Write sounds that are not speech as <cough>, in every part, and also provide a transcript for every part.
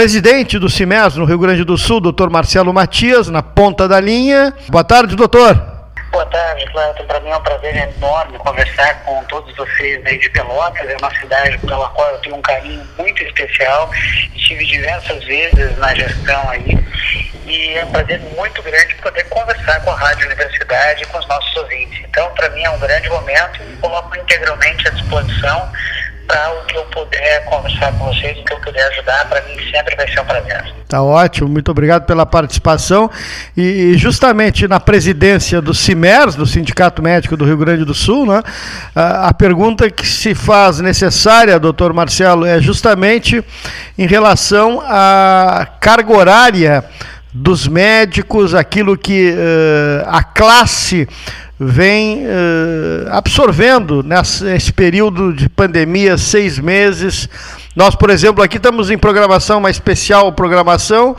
presidente do CIMES no Rio Grande do Sul, doutor Marcelo Matias, na ponta da linha. Boa tarde, doutor. Boa tarde, Cleiton. Para mim é um prazer enorme conversar com todos vocês aí de Pelotas. É uma cidade pela qual eu tenho um carinho muito especial. Estive diversas vezes na gestão aí. E é um prazer muito grande poder conversar com a Rádio Universidade e com os nossos ouvintes. Então, para mim é um grande momento e coloco integralmente à disposição para o que eu puder conversar com vocês, o que eu puder ajudar, para mim sempre vai ser um prazer. Tá ótimo, muito obrigado pela participação. E justamente na presidência do CIMERS, do Sindicato Médico do Rio Grande do Sul, né, a pergunta que se faz necessária, doutor Marcelo, é justamente em relação à carga horária dos médicos, aquilo que uh, a classe vem uh, absorvendo nesse período de pandemia, seis meses. Nós, por exemplo, aqui estamos em programação, uma especial programação,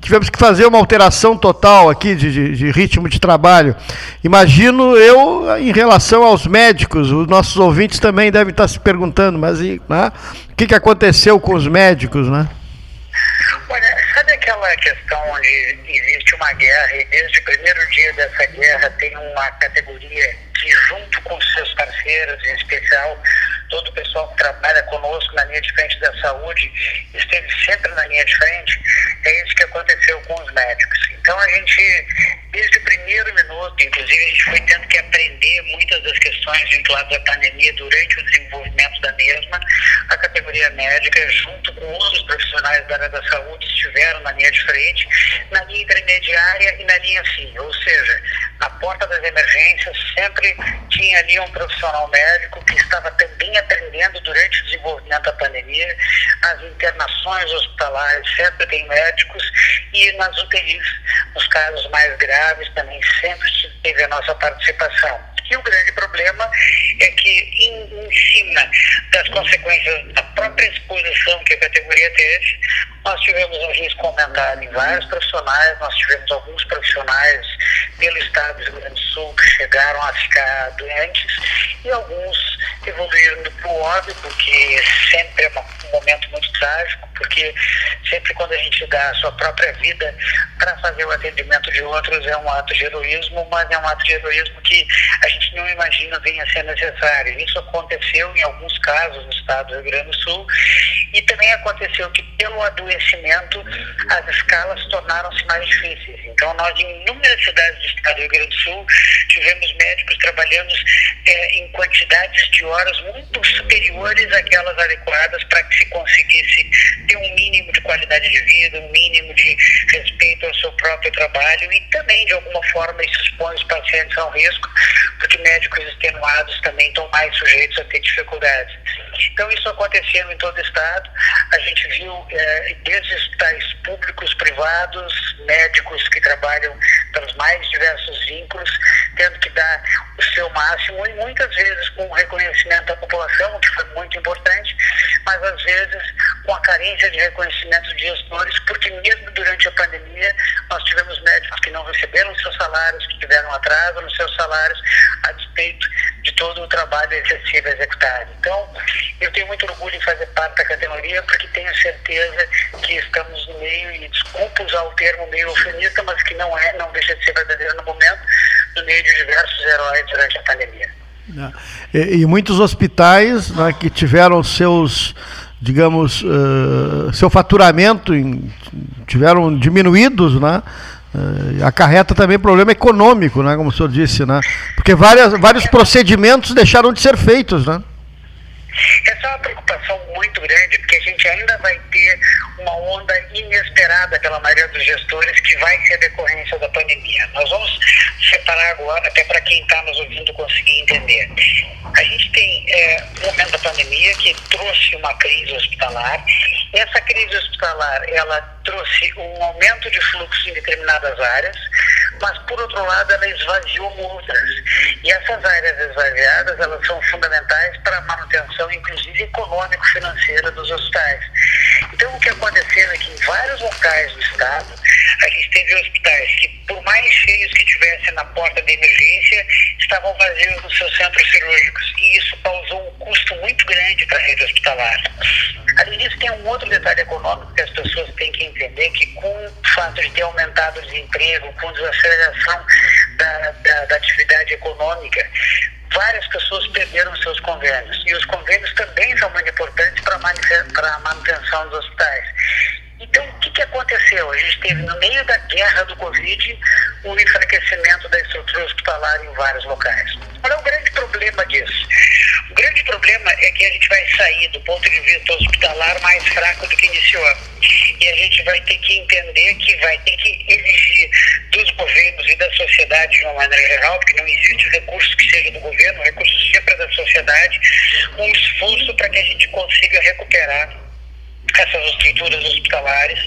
tivemos que fazer uma alteração total aqui de, de, de, ritmo de trabalho. Imagino eu, em relação aos médicos, os nossos ouvintes também devem estar se perguntando, mas né, o que, que aconteceu com os médicos, né? Olha, sabe aquela questão onde existe uma guerra e desde o primeiro dia dessa guerra tem uma categoria que, junto com seus parceiros, em especial todo o pessoal que trabalha conosco na linha de frente da saúde, esteve sempre na linha de frente, é isso que aconteceu com os médicos. Então a gente, desde o primeiro minuto, inclusive a gente foi tendo que aprender muitas das questões vinculadas à pandemia durante o desenvolvimento da mesma, a categoria médica, junto com outros profissionais da área da saúde, estiveram na linha de frente, na linha intermediária e na linha fim, ou seja, a porta das emergências sempre tinha ali um profissional médico que estava também aprendendo durante o desenvolvimento da pandemia, as internações hospitalares sempre tem médicos e nas UTIs, nos casos mais graves, também sempre teve a nossa participação. E o grande problema é que, em, em cima das consequências da própria exposição que a categoria teve, nós tivemos um risco aumentado em vários profissionais, nós tivemos alguns profissionais pelo estado do Rio Grande do Sul que chegaram a ficar doentes e alguns evoluíram para o óbito, porque sempre é um momento muito trágico, porque sempre quando a gente dá a sua própria vida para fazer o atendimento de outros é um ato de heroísmo, mas é um ato de heroísmo que a gente não imagina venha a ser necessário. Isso aconteceu em alguns casos no estado do Rio Grande do Sul e também aconteceu que pelo adoecimento as escalas tornaram-se mais difíceis. Então nós em inúmeras cidades do estado do Rio Grande do Sul tivemos médicos trabalhando é, em quantidades de horas muito superiores àquelas adequadas para que se conseguisse ter um mínimo de qualidade de vida, um mínimo de respeito ao seu próprio trabalho e também, de alguma forma, isso expõe os pacientes a um risco, porque médicos extenuados também estão mais sujeitos a ter dificuldades. Então, isso aconteceu em todo o Estado. A gente viu é, desde hospitais públicos, privados, médicos que trabalham pelos mais diversos vínculos, tendo que dar o seu máximo e muitas vezes com o reconhecimento da população, que foi muito importante, mas às vezes com a carência de reconhecimento de gestores, porque mesmo durante a pandemia nós tivemos médicos que não receberam seus salários, que tiveram atraso nos seus salários, a despeito de todo o trabalho excessivo executado. Então, eu tenho muito orgulho em fazer parte da categoria, porque tenho certeza que estamos no meio, e desculpa usar o termo meio eufemista, mas que não é, não deixa de ser verdadeiro no no meio de diversos heróis durante a pandemia. E, e muitos hospitais né, que tiveram seus digamos, uh, seu faturamento em, tiveram diminuídos, né? Uh, acarreta também problema econômico, né? Como o senhor disse, né? Porque várias, vários procedimentos deixaram de ser feitos, né? Essa é uma preocupação muito grande, porque a gente ainda vai ter uma onda inesperada pela maioria dos gestores, que vai ser decorrência da pandemia. Nós vamos separar agora, até para quem está nos ouvindo conseguir entender. A gente tem é, um momento da pandemia que trouxe uma crise hospitalar. Essa crise hospitalar, ela trouxe um aumento de fluxo em determinadas áreas, mas por outro lado ela esvaziou outras. E essas áreas esvaziadas, elas são fundamentais para a manutenção, inclusive econômico-financeira dos hospitais. Então o que aconteceu é que em vários locais do estado, a gente teve hospitais que, por mais cheios que tivessem na porta de emergência, estavam vazios nos seus centros cirúrgicos. E isso causou um custo muito grande para a rede hospitalar. Além disso, tem um outro detalhe econômico que as pessoas têm que entender, que com o fato de ter aumentado o desemprego, com a desaceleração da, da, da atividade econômica, várias pessoas perderam seus convênios. E os convênios também são muito importantes para a manutenção dos hospitais. Então, o que, que aconteceu? A gente teve, no meio da guerra do Covid, um enfraquecimento da estrutura hospitalar em vários locais. Qual é o grande problema disso? O grande problema é que a gente vai sair do ponto de vista hospitalar mais fraco do que iniciou. E a gente vai ter que entender que vai ter que exigir dos governos e da sociedade de uma maneira geral, porque não existe recurso que seja do governo, recurso sempre é da sociedade, um esforço para que a gente consiga recuperar essas estruturas hospitalares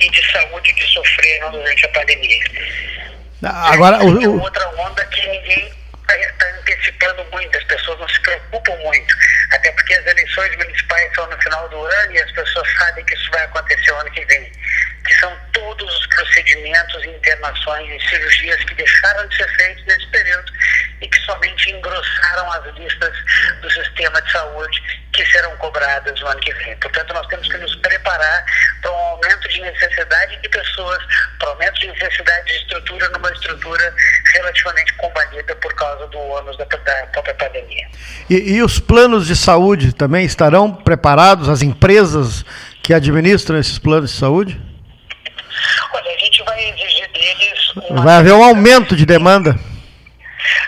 e de saúde que sofreram durante a pandemia. Agora, o, o... outra onda que ninguém está antecipando muito, as pessoas não se preocupam muito, até porque as eleições municipais são no final do ano e as pessoas sabem que isso vai acontecer o ano que vem, que são todos os procedimentos, internações e cirurgias que deixaram de ser feitos nesse período e que somente engrossaram as listas do sistema de saúde que serão cobradas no ano que vem. Portanto, nós temos que nos preparar para um aumento de necessidade de pessoas, para um aumento de necessidade de estrutura numa estrutura relativamente combatida por causa do ônus da, da própria pandemia. E, e os planos de saúde também estarão preparados, as empresas que administram esses planos de saúde? Olha, a gente vai exigir deles. Vai haver um aumento de demanda?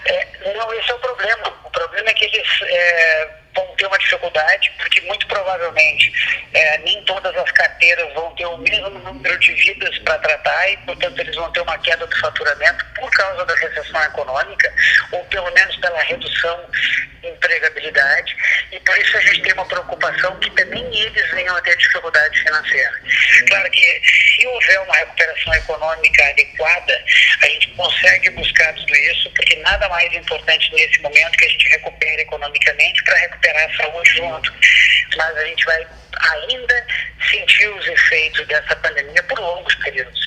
É, não, esse é o problema. O problema é que eles. É, vão ter uma dificuldade, porque muito provavelmente é, nem todas as carteiras vão ter o mesmo número de vidas para tratar e, portanto, eles vão ter uma queda do faturamento por causa da recessão econômica, ou pelo menos pela redução de empregabilidade, e por isso a gente tem uma preocupação que também eles venham a ter dificuldade financeira. Claro que se houver uma recuperação econômica adequada, a gente consegue buscar tudo isso, porque nada mais importante nesse momento que a gente recupere economicamente para recuperar a saúde junto. Mas a gente vai ainda sentir os efeitos dessa pandemia por longos períodos.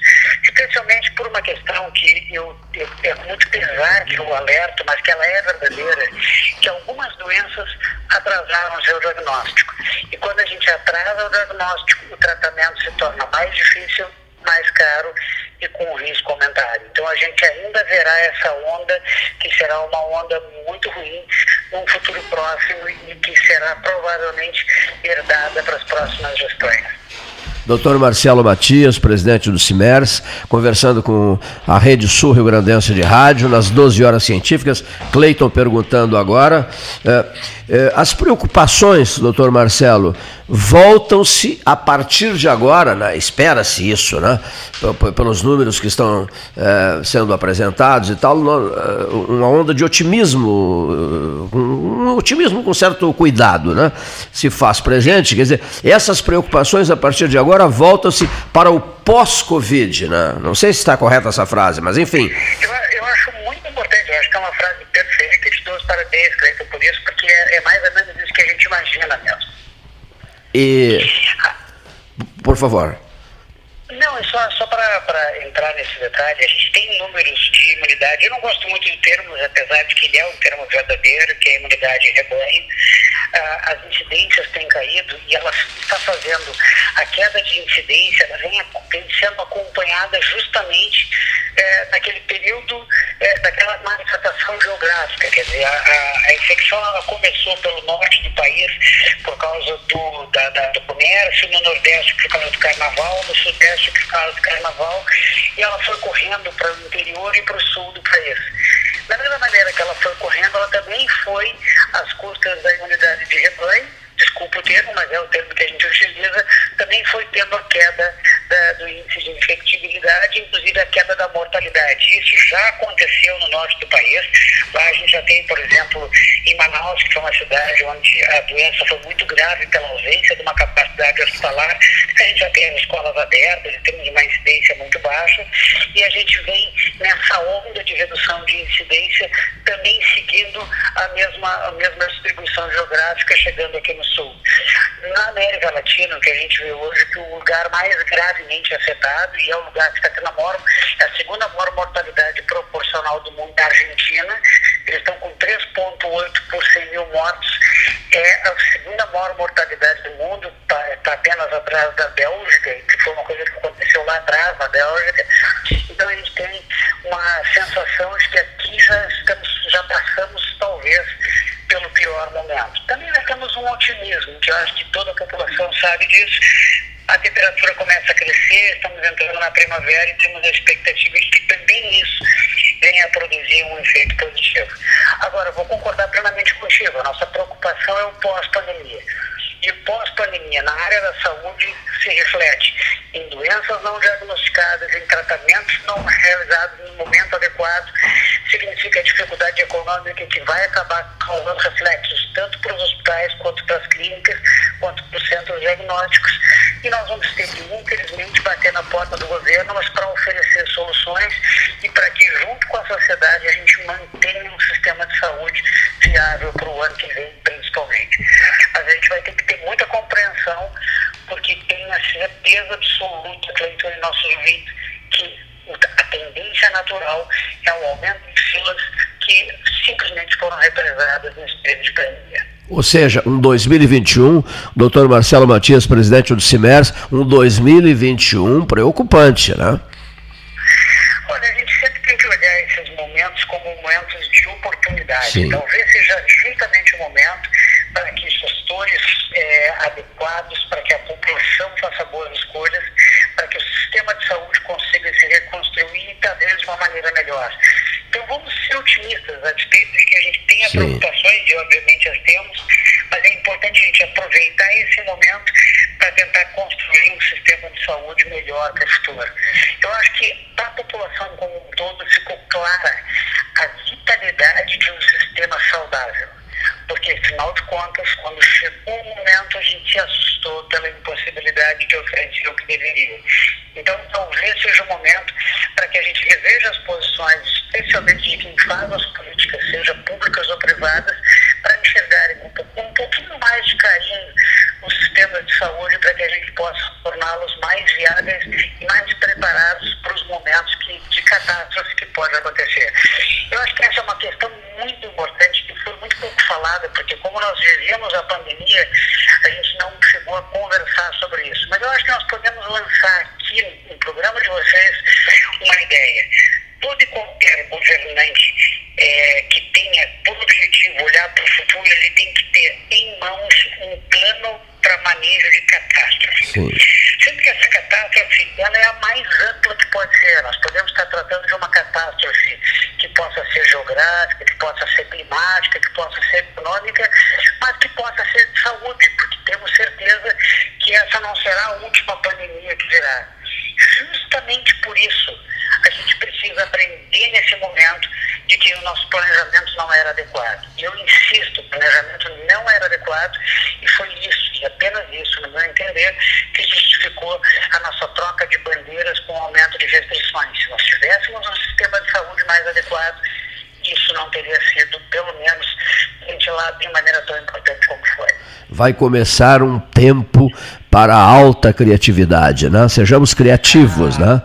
Especialmente por uma questão que eu, eu é muito pesar que eu alerto, mas que ela é verdadeira, que algumas doenças atrasaram seu diagnóstico. E quando a gente atrasa o diagnóstico, o tratamento se torna mais difícil, mais caro e com risco aumentado. Então a gente ainda verá essa onda, que será uma onda muito ruim num futuro próximo e que será provavelmente herdada para as próximas gestões. Doutor Marcelo Matias, presidente do CIMERS, conversando com a Rede Sul Rio Grandense de Rádio, nas 12 horas científicas. Cleiton perguntando agora. É, é, as preocupações, doutor Marcelo, voltam-se a partir de agora, né? espera-se isso, né? pelos números que estão é, sendo apresentados e tal, uma onda de otimismo, um otimismo com certo cuidado, né? se faz presente. Quer dizer, essas preocupações a partir de agora voltam-se para o pós-Covid. Né? Não sei se está correta essa frase, mas enfim. Eu, eu acho muito importante, eu acho que é uma frase perfeita, te dou os parabéns, Cleiton, por isso, porque é, é mais ou menos isso que a gente imagina mesmo. E. Por favor. Não, é só, só para entrar nesse detalhe, a gente tem números de imunidade. Eu não gosto muito de termos, apesar de que ele é um termo verdadeiro, que é a imunidade rebanho. As incidências têm caído e ela está fazendo a queda de incidência, ela vem, vem sendo acompanhada justamente é, naquele período é, daquela manifestação geográfica. Quer dizer, a, a, a infecção ela começou pelo norte do país por causa do, da, da, do comércio, no nordeste por causa do carnaval, no sudeste por causa do carnaval, e ela foi correndo para o interior e para o sul do país. Da mesma maneira que ela foi correndo, ela também foi às custas da imunidade de rebanho, desculpa o termo, mas é o termo que a gente utiliza, também foi tendo a queda da, do índice de infectibilidade, inclusive a queda da mortalidade. Isso já aconteceu no norte do país. Lá a gente já tem, por exemplo, em Manaus, que foi uma cidade onde a doença foi muito grave pela ausência de uma capacidade hospitalar, a gente já tem as escolas abertas, temos uma incidência muito baixa, e a gente vem nessa onda de redução de incidência também seguindo a mesma, a mesma distribuição geográfica, chegando aqui no sul. Na América Latina, o que a gente vê hoje, que o lugar mais gravemente afetado, e é o lugar que está tendo a, maior, a segunda maior mortalidade proporcional do mundo, é a Argentina, Eles estão com 3,8 por 100 mil mortos. É a segunda maior mortalidade do mundo, está tá apenas atrás da Bélgica, que foi uma coisa que aconteceu lá atrás, na Bélgica. Então a gente tem uma sensação de que aqui já, estamos, já passamos, talvez, pelo pior momento. Também nós temos um otimismo, que eu acho que toda a população sabe disso. A temperatura começa a crescer, estamos entrando na primavera e temos a expectativa de que também isso venha a produzir um efeito positivo. Agora, vou concordar plenamente contigo, a nossa preocupação é o pós-pandemia. E pós-pandemia na área da saúde se reflete em doenças não diagnosticadas, em tratamentos não realizados no momento adequado, significa dificuldade econômica que vai acabar causando reflexos tanto para os hospitais, quanto para as clínicas, quanto para os centros diagnósticos. E nós vamos ter que, infelizmente, bater na porta do governo, mas para oferecer soluções e para que, junto com a sociedade, a gente mantenha um sistema de saúde viável para o ano que vem, principalmente. Mas a gente vai ter que ter muita compreensão, porque tem a certeza absoluta, Cleiton e nossos ouvintes, que a tendência natural é o aumento de filas que simplesmente foram represadas nesse período de pandemia. Ou seja, um 2021, doutor Marcelo Matias, presidente do CIMERS, um 2021 preocupante, né? Olha, a gente sempre tem que olhar esses momentos como momentos de oportunidade. Sim. Talvez seja justamente o momento para que gestores é, adequados, para que a população faça boas escolhas, para que o sistema de saúde consiga se reconstruir talvez de uma maneira melhor. Então vamos ser otimistas, a despeito de que a gente tenha Sim. preocupações, e obviamente as temos, mas é importante a gente aproveitar esse momento para tentar construir um sistema de saúde melhor para o futuro. Eu acho que para a população como um todo ficou clara a vitalidade de um sistema saudável. Porque, afinal de contas, quando chegou o momento, a gente se assustou pela impossibilidade de oferecer o que deveria. Então, talvez seja o momento para que a gente reveja as posições, especialmente de quem faz as políticas, seja públicas ou privadas, para enxergarem com um, um pouquinho mais de carinho o sistema de saúde para que a gente possa torná-los mais viáveis e mais preparados para os momentos que, de catástrofe que pode acontecer. Eu acho que essa é uma questão muito importante que foi muito pouco falada, porque como nós vivíamos a pandemia, a gente não chegou a conversar sobre isso. Mas eu acho que nós podemos lançar aqui no programa de vocês uma ideia. Todo e qualquer governante é, que tenha por objetivo olhar para o futuro, ele tem que ter em mãos um plano para manejo de catástrofe. Sim. Sendo que essa catástrofe ela é a mais ampla que pode ser. Nós podemos estar tratando de uma catástrofe que possa ser geográfica, que possa ser climática, que possa ser econômica, mas que possa ser de saúde, porque temos certeza que essa não será a última pandemia que virá. Justamente por isso, a gente precisa aprender nesse momento de que o nosso planejamento não era adequado. E eu insisto, o planejamento não era adequado e foi isso, e apenas isso, no meu entender, que justificou a nossa troca de bandeiras com o aumento de restrições. Se nós tivéssemos um sistema de saúde mais adequado, isso não teria sido, pelo menos, ventilado de maneira tão importante como foi. Vai começar um tempo para alta criatividade, né? Sejamos criativos, né?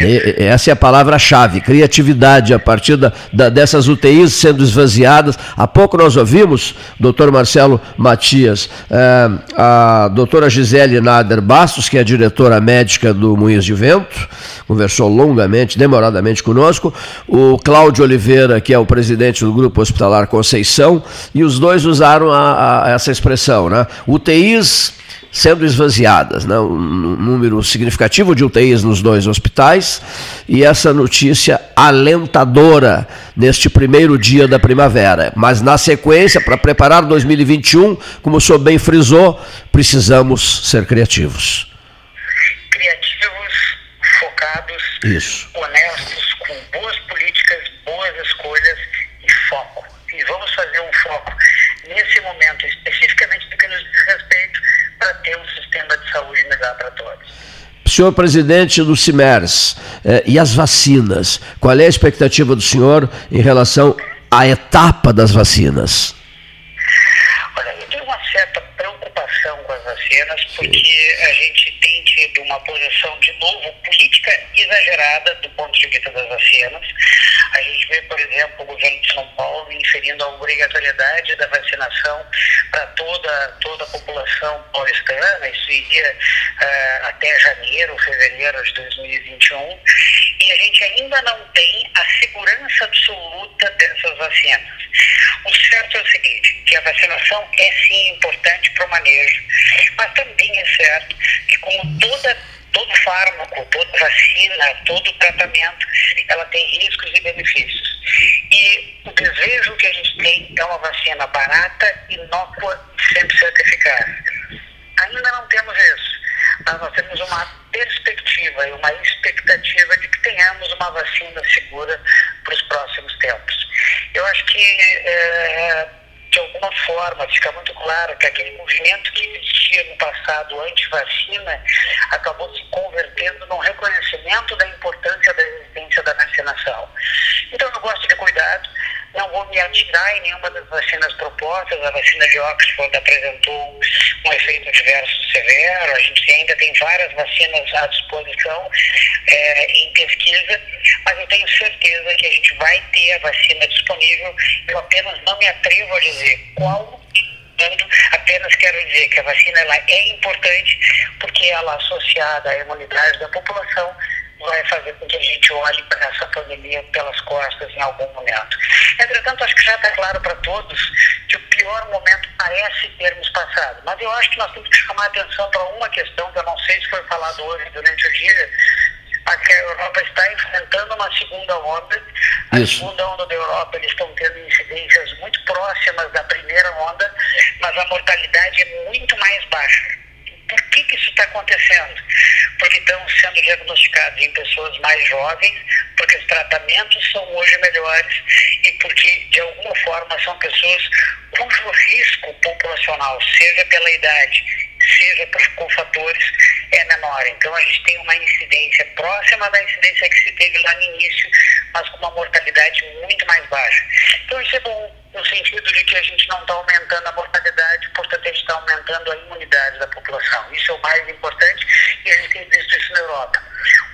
E, essa é a palavra-chave, criatividade, a partir da, da, dessas UTIs sendo esvaziadas. Há pouco nós ouvimos, doutor Marcelo Matias, é, a doutora Gisele Nader Bastos, que é diretora médica do Moinhos de Vento, conversou longamente, demoradamente conosco, o Cláudio Oliveira, que é o presidente do Grupo Hospitalar Conceição, e os dois usaram a, a, essa expressão, né? UTIs sendo esvaziadas, né? um número significativo de UTIs nos dois hospitais, e essa notícia alentadora neste primeiro dia da primavera. Mas na sequência, para preparar 2021, como o senhor bem frisou, precisamos ser criativos. Criativos, focados, Isso. honestos, com boas políticas, boas escolhas e foco. E vamos fazer um foco nesse momento, especificamente do que nos diz respeito para ter um sistema de saúde melhor para todos. Senhor presidente do CIMERS, eh, e as vacinas? Qual é a expectativa do senhor em relação à etapa das vacinas? Olha, eu tenho uma certa preocupação com as vacinas, porque Sim. a gente tem tido uma posição, de novo, política exagerada do ponto de vista das vacinas. A gente vê vê, por exemplo, o governo de São Paulo inferindo a obrigatoriedade da vacinação para toda, toda a população paulistana, isso iria uh, até janeiro, fevereiro de 2021, e a gente ainda não tem a segurança absoluta dessas vacinas. O certo é o seguinte, que a vacinação é sim importante para o manejo, mas também é certo que como toda todo fármaco, toda vacina, todo tratamento, ela tem riscos e benefícios. E o desejo que a gente tem é uma vacina barata, inócua e 100% eficaz. Ainda não temos isso, mas nós temos uma perspectiva e uma expectativa de que tenhamos uma vacina segura para os próximos tempos. Eu acho que. É, de alguma forma, fica muito claro que aquele movimento que existia no passado anti-vacina acabou se convertendo num reconhecimento da importância da existência da vacinação. Então, eu gosto de cuidado, não vou me atirar em nenhuma das vacinas propostas. A vacina de Oxford apresentou um efeito adverso severo, a gente ainda tem várias vacinas à disposição é, em pesquisa, mas eu tenho certeza que a gente vai ter a vacina disponível. Eu apenas não me atrevo a dizer qual apenas quero dizer que a vacina ela é importante porque ela associada à imunidade da população vai fazer com que a gente olhe para essa pandemia pelas costas em algum momento. Entretanto, acho que já está claro para todos que o pior momento parece termos passado. Mas eu acho que nós temos que chamar atenção para uma questão que eu não sei se foi falado hoje durante o dia, a que a Europa está enfrentando uma segunda onda. A Isso. segunda onda da Europa, eles estão tendo incidências muito próximas da primeira onda, mas a mortalidade é muito mais baixa. Por que, que isso está acontecendo? Porque estão sendo diagnosticados em pessoas mais jovens, porque os tratamentos são hoje melhores e porque, de alguma forma, são pessoas cujo risco populacional, seja pela idade, seja por, com fatores, é menor. Então, a gente tem uma incidência próxima da incidência que se teve lá no início, mas com uma mortalidade muito mais baixa. Então, isso é bom no sentido de que a gente não está aumentando a mortalidade, portanto a gente está aumentando a imunidade da população. Isso é o mais importante e a gente tem visto isso na Europa.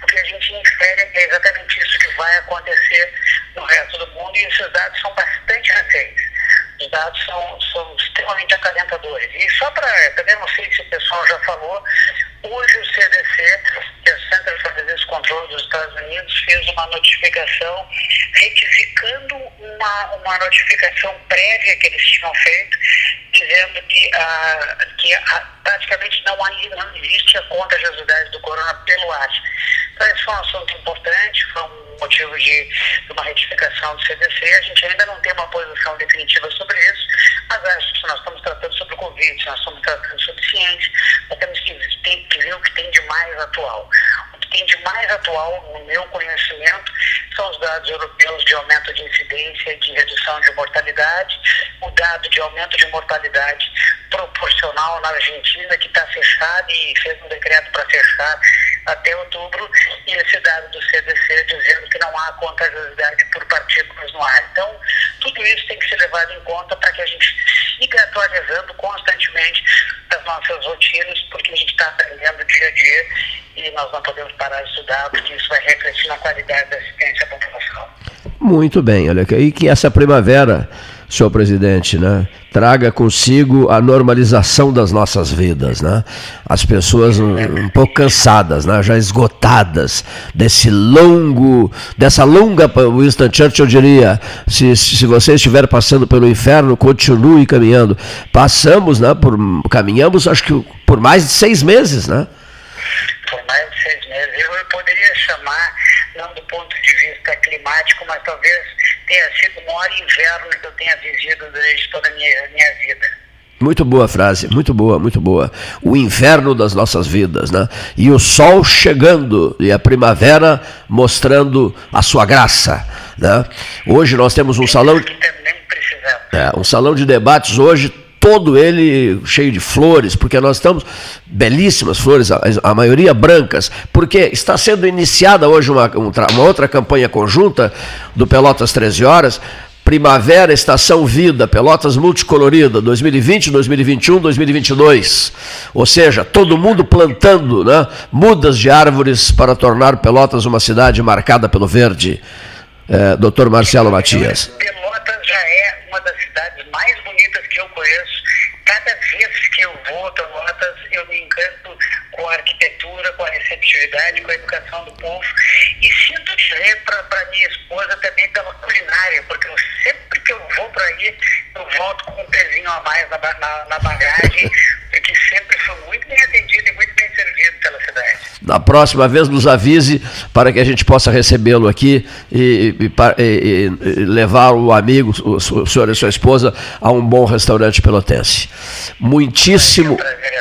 O que a gente infere é exatamente isso que vai acontecer no resto do mundo e esses dados são bastante recentes. Os dados são, são extremamente acalentadores. E só para, também não sei se o pessoal já falou, hoje o CDC, que é o Center for Disease Control dos Estados Unidos, fez uma notificação retificando uma, uma notificação prévia que eles tinham feito, dizendo que, ah, que ah, praticamente não, não existe a contagiosidade do corona pelo ar. Então, esse foi um assunto importante, foi um motivo de, de uma retificação do CDC. A gente ainda não tem uma posição definitiva sobre isso, mas acho que nós estamos tratando sobre o Covid, nós estamos tratando sobre ciência, nós temos que, tem, que ver o que tem de mais atual. O que tem de mais atual, no meu conhecimento, são os dados europeus de aumento de incidência de redução de mortalidade, o dado de aumento de mortalidade proporcional na Argentina, que está fechado e fez um decreto para fechar até outubro, e esse dado do CDC dizendo que não há contagiosidade por partículas no ar. Então, tudo isso tem que ser levado em conta para que a gente siga atualizando constantemente as nossas rotinas, porque a gente está aprendendo dia a dia e nós não podemos parar de estudar, porque isso vai refletir na qualidade da assistência à população. Muito bem, olha, e que essa primavera senhor presidente, né, traga consigo a normalização das nossas vidas, né? As pessoas um, um, pouco cansadas, né, já esgotadas desse longo, dessa longa, Winston Churchill diria, se, se você estiver passando pelo inferno, continue caminhando. Passamos, né, por, caminhamos, acho que por mais de seis meses, né? Por mais de seis meses. Eu poderia chamar, não do ponto de vista climático, mas talvez tenha sido o maior inverno que eu tenha vivido durante toda a minha, minha vida. Muito boa frase, muito boa, muito boa. O inverno das nossas vidas, né? E o sol chegando e a primavera mostrando a sua graça, né? Hoje nós temos um salão, é, um salão de debates hoje todo ele cheio de flores, porque nós estamos belíssimas flores, a, a maioria brancas, porque está sendo iniciada hoje uma, uma outra campanha conjunta do Pelotas 13 Horas, Primavera, Estação Vida, Pelotas Multicolorida, 2020, 2021, 2022. Ou seja, todo mundo plantando né, mudas de árvores para tornar Pelotas uma cidade marcada pelo verde. é, doutor Marcelo Matias? Pelotas já é uma das cidades mais bonitas que eu conheço. Cada vez que eu vou a Me encanto com a arquitetura, com a receptividade, com a educação do povo. E sinto dizer para minha esposa também pela culinária, porque eu, sempre que eu vou para aí, eu volto com um pezinho a mais na, na, na bagagem, porque sempre fui muito bem atendido e muito bem servido pela cidade. Na próxima vez nos avise para que a gente possa recebê-lo aqui e, e, e, e, levar o amigo, o, o senhor e sua esposa, a um bom restaurante pelotense. Muitíssimo. É um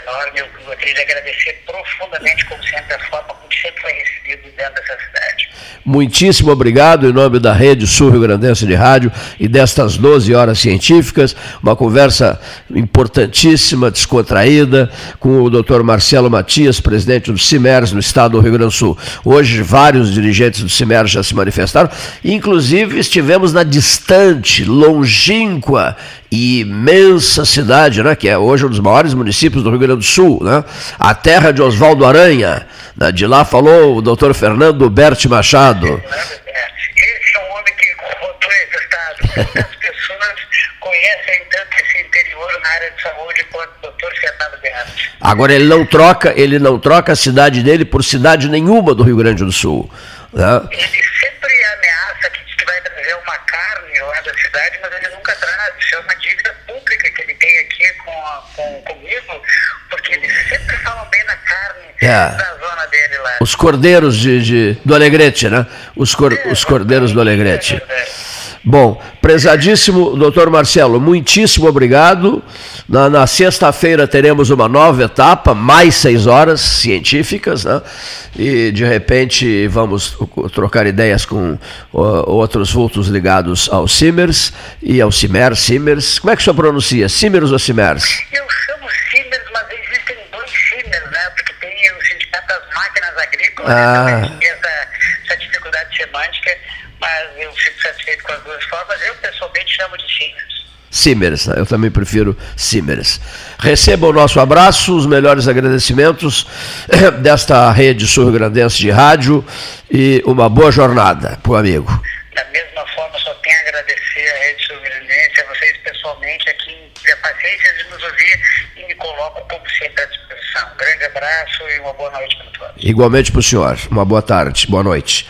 gostaria de agradecer profundamente, como sempre, a forma como sempre foi recebido dentro dessa cidade. Muitíssimo obrigado em nome da Rede Sul Rio Grandense de Rádio e destas 12 horas científicas, uma conversa importantíssima, descontraída, com o Dr. Marcelo Matias, presidente do CIMERS no estado do Rio Grande do Sul. Hoje vários dirigentes do CIMERS já se manifestaram, inclusive estivemos na distante, longínqua e imensa cidade, né, que é hoje um dos maiores municípios do Rio Grande do Sul, né, a terra de Oswaldo Aranha, né, de lá falou o doutor Fernando Berti Machado. Esse é um homem que rodou esse estado. Muitas pessoas conhecem tanto esse interior na área de saúde quanto o doutor Fernando Berti. Agora ele não troca, ele não troca a cidade dele por cidade nenhuma do Rio Grande do Sul. Né? Ele sempre ameaça que diz que vai trazer uma carne lá da cidade, mas ele nunca traz. Isso é uma dívida pública que ele tem aqui com, a, com comigo, porque eles sempre falam bem na carne é. da zona dele lá. Os cordeiros de, de do Alegrete, né? Os, cor, é, os cordeiros do Alegrete. É Bom, prezadíssimo doutor Marcelo, muitíssimo obrigado. Na, na sexta-feira teremos uma nova etapa, mais seis horas científicas, né? E de repente vamos trocar ideias com outros vultos ligados ao Simers e ao Simers, Simers. Como é que o senhor pronuncia? Simers ou Simers? Eu chamo Simers, mas existem dois Simers, né? Porque tem o Sindicato das Agrícolas, ah. né? essa, essa dificuldade semântica mas eu fico satisfeito com as duas formas. Eu, pessoalmente, chamo de Simers. Simers, eu também prefiro Simers. Receba o nosso abraço, os melhores agradecimentos <coughs> desta rede sul-grandense de rádio e uma boa jornada para o amigo. Da mesma forma, só tenho a agradecer a rede sul-grandense, a vocês pessoalmente, a quem tem a paciência de nos ouvir e me coloco, como sempre, à disposição. Grande abraço e uma boa noite para todos. Igualmente para o senhor. Uma boa tarde, boa noite.